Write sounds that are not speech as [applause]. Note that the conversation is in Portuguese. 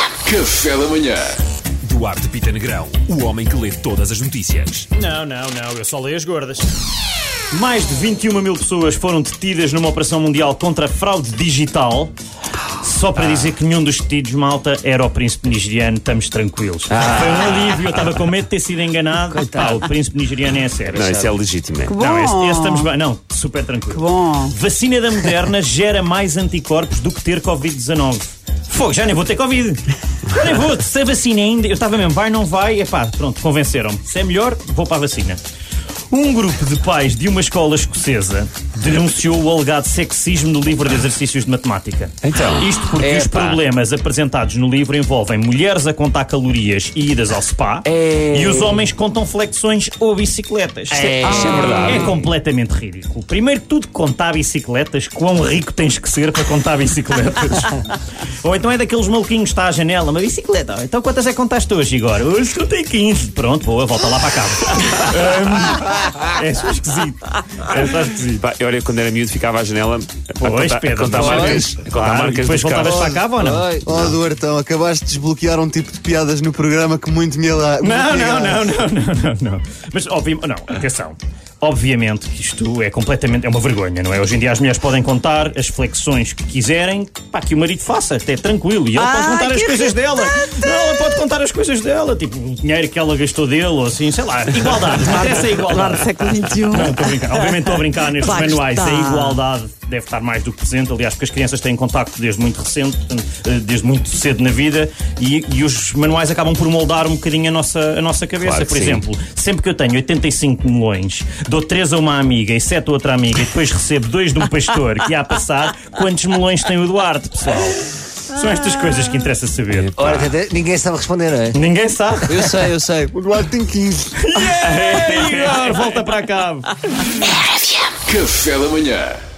Café da manhã. Duarte Pita Negrão, o homem que lê todas as notícias. Não, não, não, eu só leio as gordas. Mais de 21 mil pessoas foram detidas numa operação mundial contra a fraude digital. Só para dizer que nenhum dos detidos, malta, era o príncipe nigeriano, estamos tranquilos. Foi um alívio, eu estava com medo de ter sido enganado. Pá, o príncipe nigeriano é sério. Não, isso é legítimo. é. Não, esse, esse estamos bem. Não, super tranquilo. bom. Vacina da Moderna gera mais anticorpos do que ter Covid-19. Fogo, já nem vou ter Covid. Nem vou. Se a vacina ainda. Eu estava mesmo, vai, não vai. Epá, pronto, convenceram-me. Se é melhor, vou para a vacina. Um grupo de pais de uma escola escocesa denunciou o alegado sexismo no livro de exercícios de matemática. Então, Isto porque os problemas apresentados no livro envolvem mulheres a contar calorias e idas ao spa e os homens contam flexões ou bicicletas. É, isto é verdade. É completamente ridículo. Primeiro, tudo contar bicicletas, quão rico tens que ser para contar bicicletas. [laughs] Ou então é daqueles maluquinhos que está à janela, uma bicicleta. Então quantas é que contaste hoje, Igor? Hoje contei 15. Pronto, boa, volta lá para cá. [laughs] é só esquisito. É só esquisito. Pá, eu olha, quando era miúdo ficava à janela a Pois, contar, a Pedro, contar pois. marcas, a contar Claro, marcas depois voltavas para cá ou não? Oh, Duartão, acabaste de desbloquear um tipo de piadas no programa que muito me ala- Não, não, não, não, não, não, não. Mas, obviamente, não, atenção. Obviamente que isto é completamente, é uma vergonha, não é? Hoje em dia as mulheres podem contar as flexões que quiserem, pá, que o marido faça, até tranquilo. E ela pode Ah, contar as coisas dela. Não, ela pode contar as coisas dela, tipo, o dinheiro que ela gastou dele, ou assim, sei lá. Igualdade, [laughs] interessa a igualdade. Claro, século XXI. Não, estou a brincar. Obviamente estou a brincar nestes Claro manuais. está. A igualdade deve estar mais do que presente. Aliás, porque as crianças têm contacto desde muito recente, eh, desde muito cedo na vida, e, e os manuais acabam por moldar um bocadinho a nossa, a nossa cabeça. Claro Por sim. exemplo, sempre que eu tenho 85 melões, dou 3 a uma amiga e 7 a outra amiga, e depois recebo dois de um pastor que há a passar, quantos melões tem o Duarte, pessoal? São estas coisas que interessa saber. Ora, até ninguém sabe responder, não é? Ninguém sabe. Eu sei, eu sei. O Duarte tem 15. Ei, Igor, volta para cá. Café da manhã.